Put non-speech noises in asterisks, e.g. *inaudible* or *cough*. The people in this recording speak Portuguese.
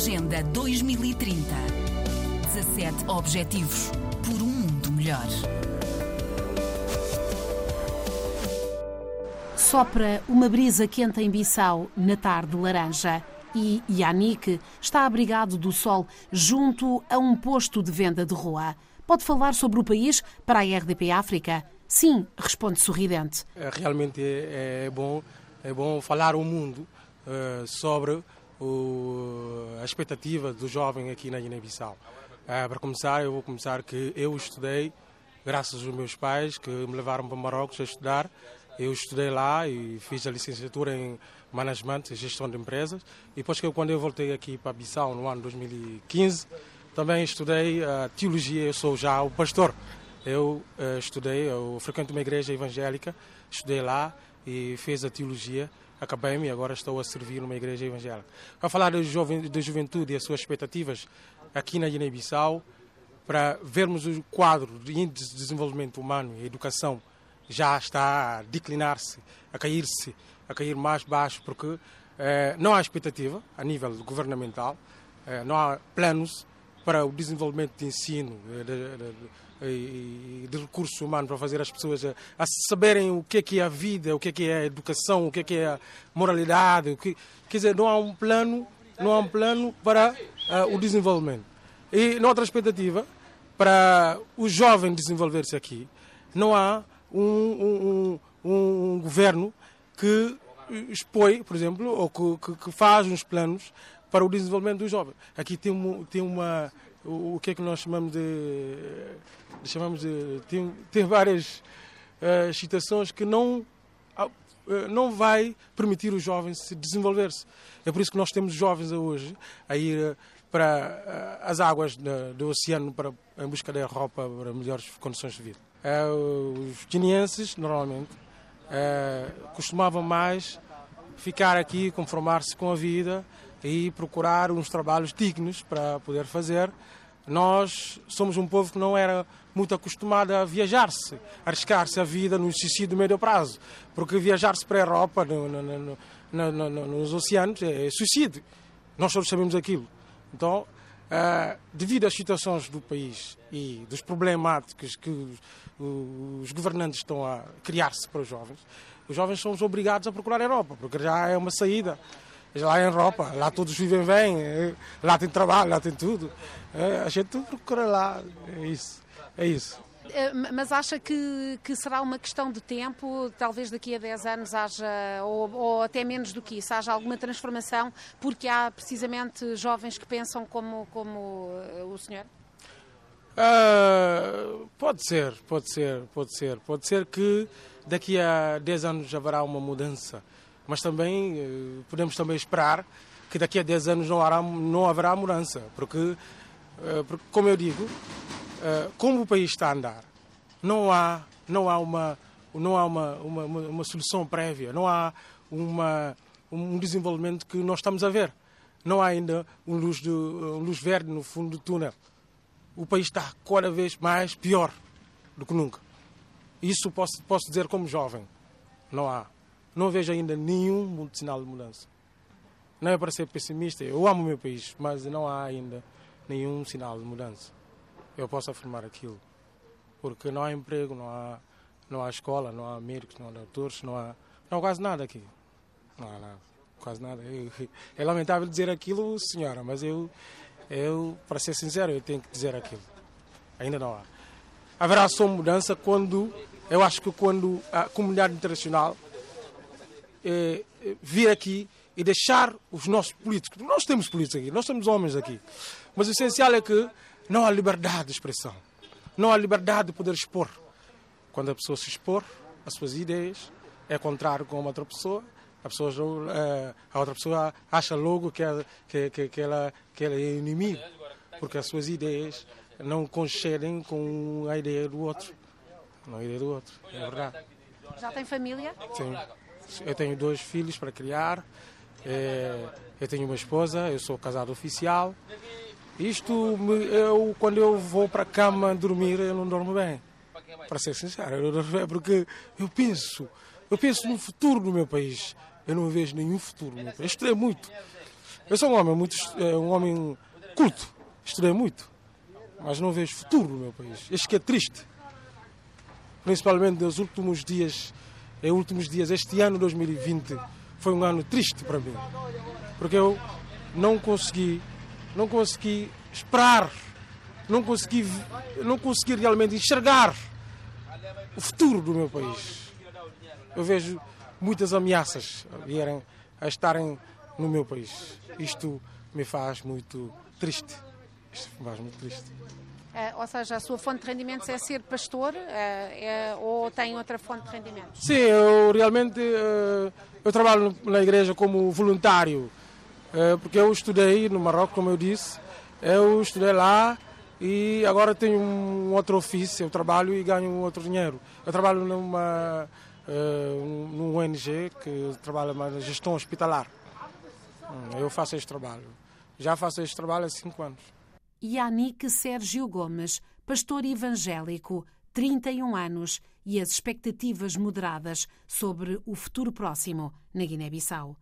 Agenda 2030. 17 Objetivos por um mundo melhor. Sopra uma brisa quente em Bissau na tarde laranja e Yannick está abrigado do sol junto a um posto de venda de rua. Pode falar sobre o país para a RDP África? Sim, responde sorridente. Realmente é, é bom, é bom falar ao mundo uh, sobre o, a expectativa do jovem aqui na Guiné-Bissau. Uh, para começar, eu vou começar que eu estudei, graças aos meus pais que me levaram para Marrocos a estudar, eu estudei lá e fiz a licenciatura em Management e Gestão de Empresas. E depois, que quando eu voltei aqui para Bissau, no ano 2015, também estudei a Teologia. Eu sou já o pastor. Eu uh, estudei, eu frequento uma igreja evangélica, estudei lá e fiz a Teologia. Acabei-me e agora estou a servir numa igreja evangélica. Para falar da, jovem, juventude e as suas expectativas aqui na Guiné-Bissau, para vermos o quadro de índice de desenvolvimento humano e educação já está a declinar-se, a cair-se, a cair mais baixo, porque eh, não há expectativa a nível governamental, eh, não há planos para o desenvolvimento de ensino eh, de, de, de, recursos humanos para fazer as pessoas a, a, saberem o que é que é a vida, o que é que é a educação, o que é que é a moralidade, o que, quer dizer, não há um plano, não há um plano para uh, o desenvolvimento. E noutra expectativa, para o jovem desenvolver-se aqui, não há um, um, um, governo que expõe, por exemplo, ou que, que, faz uns planos para o desenvolvimento dos jovens. Aqui tem, tem uma. O, que é que nós chamamos de. chamamos de tem várias uh, situações que não, uh, não vai permitir os jovens se desenvolver-se. É por isso que nós temos jovens hoje a ir para uh, as águas do, oceano para, em busca da Europa para melhores condições de vida. Os guineenses, normalmente, costumavam mais ficar aqui, conformar-se com a vida e procurar uns trabalhos dignos para poder fazer. Nós somos um povo que não era muito acostumado a viajar-se, arriscar-se a vida no suicídio de médio prazo, porque viajar-se para a Europa, no, no, no, nos oceanos, é, suicídio. Nós todos sabemos aquilo. Então, Uh, devido às situações do país e dos problemáticos que os, os governantes estão a criar-se para os jovens, os jovens são obrigados a procurar a Europa, porque já é uma saída. Lá a Europa, lá todos vivem bem, eh, lá tem trabalho, lá tem tudo. Uh, a gente procura lá, é isso. É isso. Eh, mas acha que, que será uma questão de tempo, talvez daqui a 10 anos haja, ou, ou, até menos do que isso, haja alguma transformação, porque há precisamente jovens que pensam como, como eh, o senhor? Uh, pode ser, pode ser, pode ser. Pode ser que daqui a 10 anos haverá uma mudança, mas também uh, podemos também esperar que daqui a 10 anos não, haverá, não haverá mudança, porque, uh, porque como eu digo, eh, como o país está a andar, não há, não há, uma, não há uma, uma, uma solução prévia, não há uma, um desenvolvimento que nós estamos a ver. Não há ainda um luz, de, um luz verde no fundo do túnel. O país está cada vez mais pior do que nunca. Isso posso, posso dizer como jovem. Não há. Não vejo ainda nenhum sinal de mudança. Não é para ser pessimista, eu amo o meu país, mas não há ainda nenhum sinal de mudança eu posso afirmar aquilo. Porque não há emprego, não há, não há escola, não há médicos, não há doutores, não há, não há quase nada aqui. Não há nada, quase nada. Eu, *laughs* é lamentável dizer aquilo, senhora, mas eu, eu, para ser sincero, eu tenho que dizer aquilo. Ainda não há. Haverá só mudança quando, eu acho que quando a comunidade internacional eh, vir aqui e deixar os nossos políticos, nós temos políticos aqui, nós temos homens aqui, mas o essencial é que não há liberdade de expressão. Não há liberdade de poder expor. Quando a pessoa se expor as suas ideias, é contrário com outra pessoa, a, pessoa, eh, a outra pessoa acha logo que, ela, que, que, que, ela, que ela é inimigo, porque as suas ideias não concedem com a ideia do outro. Não a ideia do outro, é verdade. Já tem família? Sim. Eu tenho dois filhos para criar, eh, eu tenho uma esposa, eu sou casado oficial isto, eu, quando eu vou para a cama dormir, eu não dormo bem. Para ser sincero, eu não dormo bem porque eu penso, eu penso no futuro do meu país. Eu não vejo nenhum futuro no meu país. Estudei muito. Eu sou um homem muito, é, um homem culto, estudei muito, mas não vejo futuro no meu país. Acho que é triste, principalmente nos últimos dias, nos últimos dias. Este ano 2020 foi um ano triste para mim, porque eu não consegui, não consegui esperar, não consegui, não consegui realmente enxergar o futuro do meu país. Eu vejo muitas ameaças a vierem a estarem no meu país. Isto me faz muito triste. Isto me faz muito triste. Uh, ou seja, a sua fonte de rendimentos é ser pastor uh, é, ou tem outra fonte de rendimentos? Sim, eu realmente uh, eu trabalho na igreja como voluntário, porque eu estudei no Marrocos, como eu disse, eu estudei lá e agora tenho um outro ofício, eu trabalho e ganho outro dinheiro. Eu trabalho numa uh, num ONG que trabalha na gestão hospitalar. Hum, eu faço este trabalho. Já faço este trabalho há cinco anos. Yannick Sérgio Gomes, pastor evangélico, 31 anos e as expectativas moderadas sobre o futuro próximo na Guiné-Bissau.